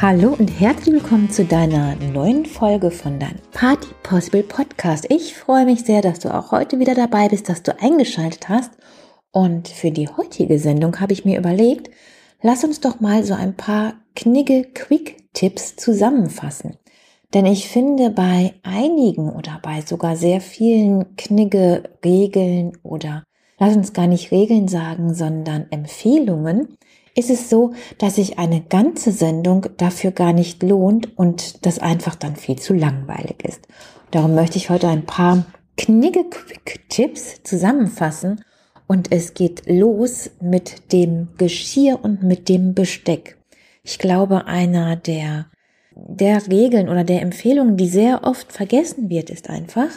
Hallo und herzlich willkommen zu deiner neuen Folge von deinem Party Possible Podcast. Ich freue mich sehr, dass du auch heute wieder dabei bist, dass du eingeschaltet hast. Und für die heutige Sendung habe ich mir überlegt, lass uns doch mal so ein paar Knigge-Quick-Tipps zusammenfassen. Denn ich finde, bei einigen oder bei sogar sehr vielen Knigge-Regeln oder lass uns gar nicht Regeln sagen, sondern Empfehlungen, ist es so, dass sich eine ganze Sendung dafür gar nicht lohnt und das einfach dann viel zu langweilig ist. Darum möchte ich heute ein paar Knigge-Quick-Tipps zusammenfassen und es geht los mit dem Geschirr und mit dem Besteck. Ich glaube, einer der, der Regeln oder der Empfehlungen, die sehr oft vergessen wird, ist einfach,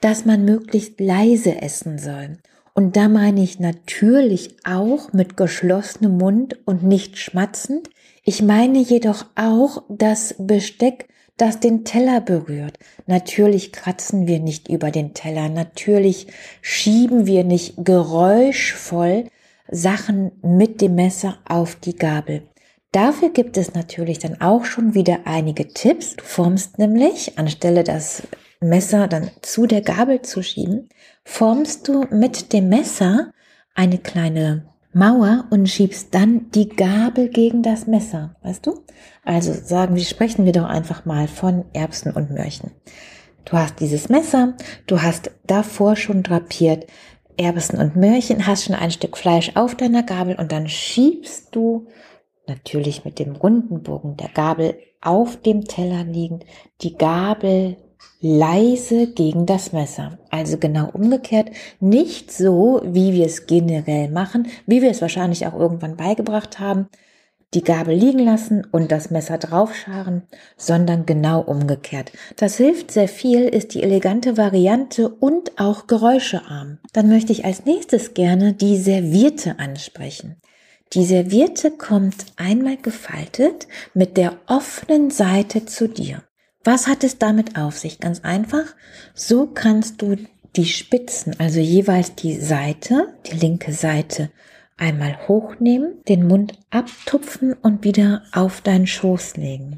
dass man möglichst leise essen soll. Und da meine ich natürlich auch mit geschlossenem Mund und nicht schmatzend. Ich meine jedoch auch das Besteck, das den Teller berührt. Natürlich kratzen wir nicht über den Teller. Natürlich schieben wir nicht geräuschvoll Sachen mit dem Messer auf die Gabel. Dafür gibt es natürlich dann auch schon wieder einige Tipps. Du formst nämlich, anstelle das Messer dann zu der Gabel zu schieben, formst du mit dem Messer eine kleine Mauer und schiebst dann die Gabel gegen das Messer, weißt du? Also sagen wir, sprechen wir doch einfach mal von Erbsen und Möhrchen. Du hast dieses Messer, du hast davor schon drapiert Erbsen und Möhrchen, hast schon ein Stück Fleisch auf deiner Gabel und dann schiebst du natürlich mit dem runden Bogen der Gabel auf dem Teller liegend die Gabel leise gegen das Messer. Also genau umgekehrt, nicht so, wie wir es generell machen, wie wir es wahrscheinlich auch irgendwann beigebracht haben, die Gabel liegen lassen und das Messer draufscharen, sondern genau umgekehrt. Das hilft sehr viel, ist die elegante Variante und auch geräuschearm. Dann möchte ich als nächstes gerne die Servierte ansprechen. Die Serviette kommt einmal gefaltet mit der offenen Seite zu dir. Was hat es damit auf sich? Ganz einfach. So kannst du die Spitzen, also jeweils die Seite, die linke Seite, einmal hochnehmen, den Mund abtupfen und wieder auf deinen Schoß legen.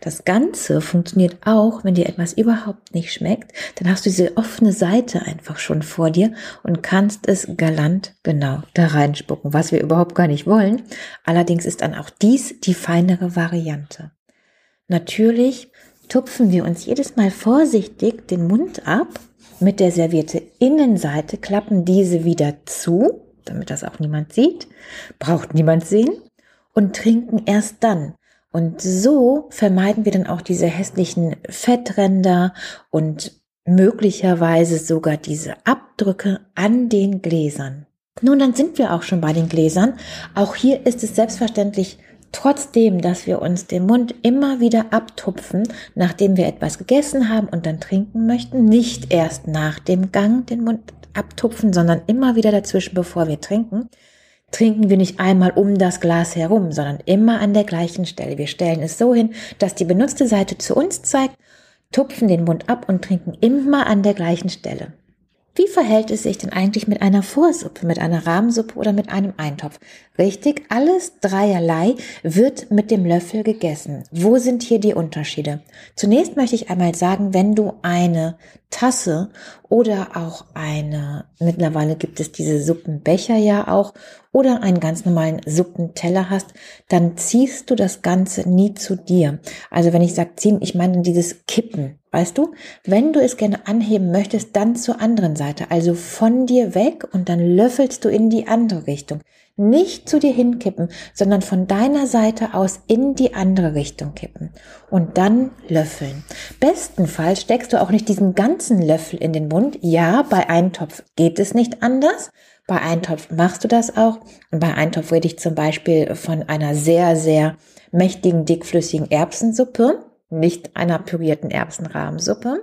Das Ganze funktioniert auch, wenn dir etwas überhaupt nicht schmeckt, dann hast du diese offene Seite einfach schon vor dir und kannst es galant genau da reinspucken, was wir überhaupt gar nicht wollen. Allerdings ist dann auch dies die feinere Variante. Natürlich tupfen wir uns jedes Mal vorsichtig den Mund ab. Mit der servierte Innenseite klappen diese wieder zu, damit das auch niemand sieht, braucht niemand sehen, und trinken erst dann. Und so vermeiden wir dann auch diese hässlichen Fettränder und möglicherweise sogar diese Abdrücke an den Gläsern. Nun, dann sind wir auch schon bei den Gläsern. Auch hier ist es selbstverständlich Trotzdem, dass wir uns den Mund immer wieder abtupfen, nachdem wir etwas gegessen haben und dann trinken möchten, nicht erst nach dem Gang den Mund abtupfen, sondern immer wieder dazwischen, bevor wir trinken, trinken wir nicht einmal um das Glas herum, sondern immer an der gleichen Stelle. Wir stellen es so hin, dass die benutzte Seite zu uns zeigt, tupfen den Mund ab und trinken immer an der gleichen Stelle. Wie verhält es sich denn eigentlich mit einer Vorsuppe, mit einer Rahmsuppe oder mit einem Eintopf? Richtig, alles dreierlei wird mit dem Löffel gegessen. Wo sind hier die Unterschiede? Zunächst möchte ich einmal sagen, wenn du eine Tasse oder auch eine, mittlerweile gibt es diese Suppenbecher ja auch, oder einen ganz normalen Suppenteller hast, dann ziehst du das Ganze nie zu dir. Also wenn ich sage ziehen, ich meine dieses Kippen. Weißt du, wenn du es gerne anheben möchtest, dann zur anderen Seite, also von dir weg und dann löffelst du in die andere Richtung. Nicht zu dir hinkippen, sondern von deiner Seite aus in die andere Richtung kippen und dann löffeln. Bestenfalls steckst du auch nicht diesen ganzen Löffel in den Mund. Ja, bei Eintopf geht es nicht anders. Bei Eintopf machst du das auch. Und bei Eintopf rede ich zum Beispiel von einer sehr, sehr mächtigen, dickflüssigen Erbsensuppe nicht einer pürierten Erbsenrahmsuppe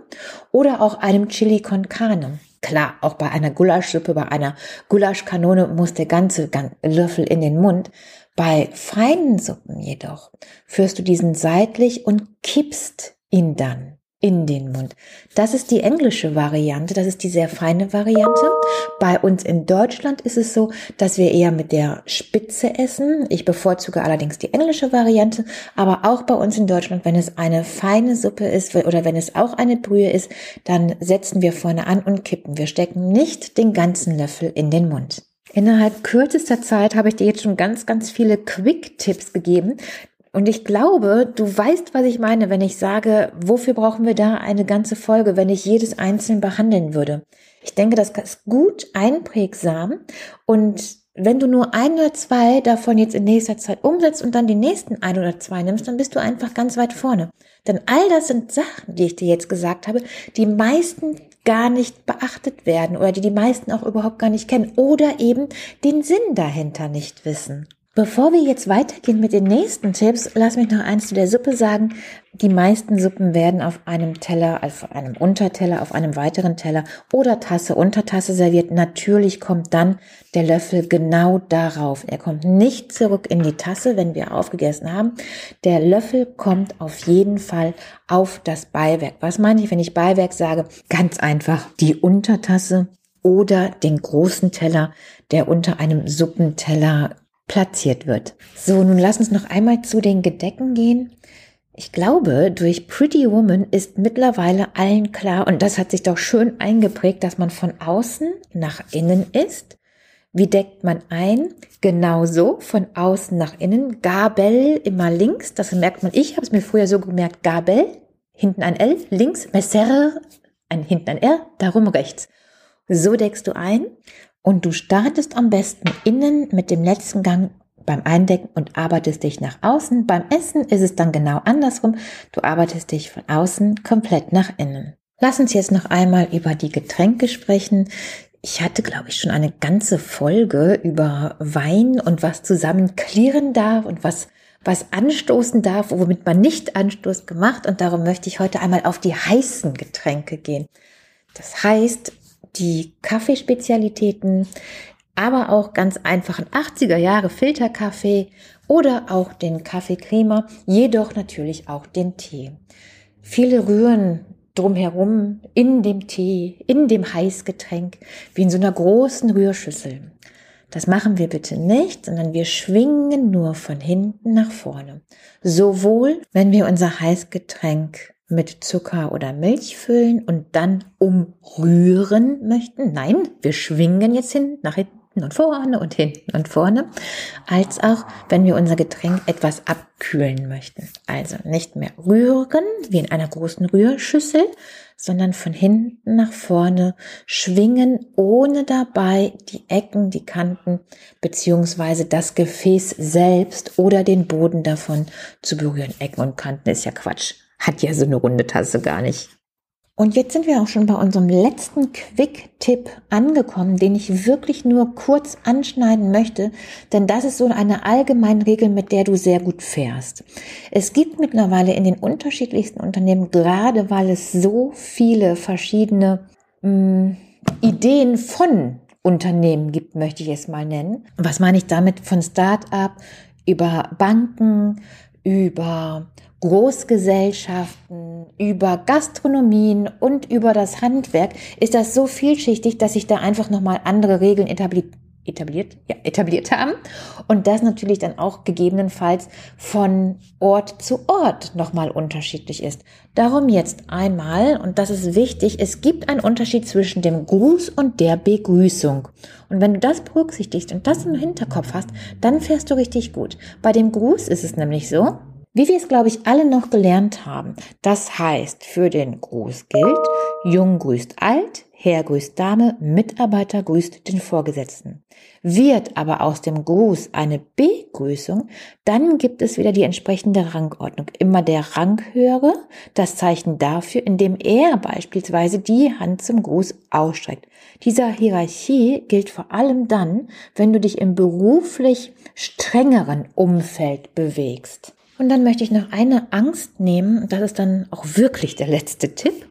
oder auch einem Chili con Carne. Klar, auch bei einer Gulaschsuppe, bei einer Gulaschkanone muss der ganze Löffel in den Mund. Bei feinen Suppen jedoch führst du diesen seitlich und kippst ihn dann. In den Mund. Das ist die englische Variante, das ist die sehr feine Variante. Bei uns in Deutschland ist es so, dass wir eher mit der Spitze essen. Ich bevorzuge allerdings die englische Variante, aber auch bei uns in Deutschland, wenn es eine feine Suppe ist oder wenn es auch eine Brühe ist, dann setzen wir vorne an und kippen. Wir stecken nicht den ganzen Löffel in den Mund. Innerhalb kürzester Zeit habe ich dir jetzt schon ganz, ganz viele Quick-Tipps gegeben, und ich glaube, du weißt, was ich meine, wenn ich sage, wofür brauchen wir da eine ganze Folge, wenn ich jedes einzeln behandeln würde. Ich denke, das ist gut einprägsam und wenn du nur ein oder zwei davon jetzt in nächster Zeit umsetzt und dann die nächsten ein oder zwei nimmst, dann bist du einfach ganz weit vorne. Denn all das sind Sachen, die ich dir jetzt gesagt habe, die meisten gar nicht beachtet werden oder die die meisten auch überhaupt gar nicht kennen oder eben den Sinn dahinter nicht wissen. Bevor wir jetzt weitergehen mit den nächsten Tipps, lass mich noch eins zu der Suppe sagen. Die meisten Suppen werden auf einem Teller, also auf einem Unterteller, auf einem weiteren Teller oder Tasse, Untertasse serviert. Natürlich kommt dann der Löffel genau darauf. Er kommt nicht zurück in die Tasse, wenn wir aufgegessen haben. Der Löffel kommt auf jeden Fall auf das Beiwerk. Was meine ich, wenn ich Beiwerk sage? Ganz einfach die Untertasse oder den großen Teller, der unter einem Suppenteller platziert wird. So, nun lass uns noch einmal zu den Gedecken gehen. Ich glaube, durch Pretty Woman ist mittlerweile allen klar, und das hat sich doch schön eingeprägt, dass man von außen nach innen ist. Wie deckt man ein? Genauso von außen nach innen. Gabel immer links, das merkt man. Ich habe es mir früher so gemerkt. Gabel, hinten ein L, links, Messer, ein hinten ein R, darum rechts. So deckst du ein. Und du startest am besten innen mit dem letzten Gang beim Eindecken und arbeitest dich nach außen. Beim Essen ist es dann genau andersrum. Du arbeitest dich von außen komplett nach innen. Lass uns jetzt noch einmal über die Getränke sprechen. Ich hatte, glaube ich, schon eine ganze Folge über Wein und was zusammen klirren darf und was, was anstoßen darf, womit man nicht Anstoß gemacht. Und darum möchte ich heute einmal auf die heißen Getränke gehen. Das heißt, die Kaffeespezialitäten, aber auch ganz einfachen 80er Jahre Filterkaffee oder auch den Kaffeecremer, jedoch natürlich auch den Tee. Viele rühren drumherum in dem Tee, in dem Heißgetränk, wie in so einer großen Rührschüssel. Das machen wir bitte nicht, sondern wir schwingen nur von hinten nach vorne. Sowohl, wenn wir unser Heißgetränk mit Zucker oder Milch füllen und dann umrühren möchten. Nein, wir schwingen jetzt hin, nach hinten und vorne und hinten und vorne, als auch wenn wir unser Getränk etwas abkühlen möchten. Also nicht mehr rühren wie in einer großen Rührschüssel, sondern von hinten nach vorne schwingen, ohne dabei die Ecken, die Kanten beziehungsweise das Gefäß selbst oder den Boden davon zu berühren. Ecken und Kanten ist ja Quatsch hat ja so eine runde Tasse gar nicht. Und jetzt sind wir auch schon bei unserem letzten Quick-Tipp angekommen, den ich wirklich nur kurz anschneiden möchte, denn das ist so eine allgemeine Regel, mit der du sehr gut fährst. Es gibt mittlerweile in den unterschiedlichsten Unternehmen, gerade weil es so viele verschiedene mh, hm, Ideen von Unternehmen gibt, möchte ich es mal nennen. Was meine ich damit? Von Start-up über Banken, über Großgesellschaften, über Gastronomien und über das Handwerk ist das so vielschichtig, dass sich da einfach nochmal andere Regeln etabliert, etabliert, ja, etabliert haben und das natürlich dann auch gegebenenfalls von Ort zu Ort nochmal unterschiedlich ist. Darum jetzt einmal, und das ist wichtig, es gibt einen Unterschied zwischen dem Gruß und der Begrüßung. Und wenn du das berücksichtigst und das im Hinterkopf hast, dann fährst du richtig gut. Bei dem Gruß ist es nämlich so, wie wir es, glaube ich, alle noch gelernt haben. Das heißt, für den Gruß gilt, Jung grüßt alt, Herr grüßt Dame, Mitarbeiter grüßt den Vorgesetzten. Wird aber aus dem Gruß eine Begrüßung, dann gibt es wieder die entsprechende Rangordnung. Immer der Ranghöhere, das Zeichen dafür, indem er beispielsweise die Hand zum Gruß ausstreckt. Dieser Hierarchie gilt vor allem dann, wenn du dich im beruflich strengeren Umfeld bewegst. Und dann möchte ich noch eine Angst nehmen, das ist dann auch wirklich der letzte Tipp.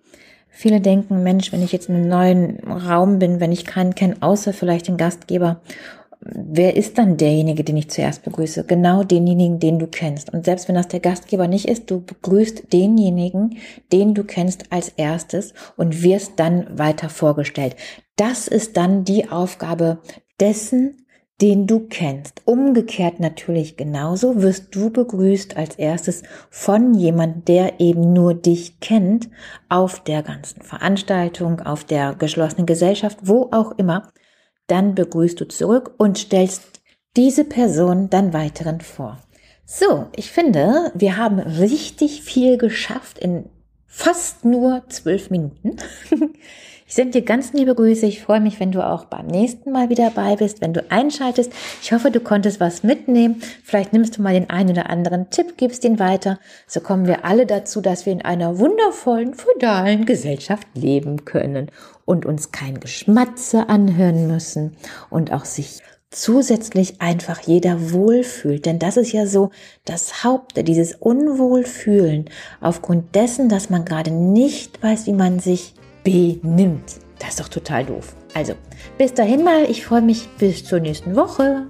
Viele denken, Mensch, wenn ich jetzt in einem neuen Raum bin, wenn ich keinen kenne, außer vielleicht den Gastgeber, wer ist dann derjenige, den ich zuerst begrüße? Genau denjenigen, den du kennst. Und selbst wenn das der Gastgeber nicht ist, du begrüßt denjenigen, den du kennst als erstes und wirst dann weiter vorgestellt. Das ist dann die Aufgabe dessen, den du kennst. Umgekehrt natürlich genauso wirst du begrüßt als erstes von jemand, der eben nur dich kennt, auf der ganzen Veranstaltung, auf der geschlossenen Gesellschaft, wo auch immer. Dann begrüßt du zurück und stellst diese Person dann weiteren vor. So, ich finde, wir haben richtig viel geschafft in fast nur zwölf Minuten. Ich sende dir ganz liebe Grüße. Ich freue mich, wenn du auch beim nächsten Mal wieder dabei bist, wenn du einschaltest. Ich hoffe, du konntest was mitnehmen. Vielleicht nimmst du mal den einen oder anderen Tipp, gibst ihn weiter. So kommen wir alle dazu, dass wir in einer wundervollen, feudalen Gesellschaft leben können und uns kein Geschmatze anhören müssen und auch sich zusätzlich einfach jeder wohlfühlt. Denn das ist ja so das Haupte, dieses Unwohlfühlen aufgrund dessen, dass man gerade nicht weiß, wie man sich benimmt. Das ist doch total doof. Also, bis dahin mal. Ich freue mich bis zur nächsten Woche.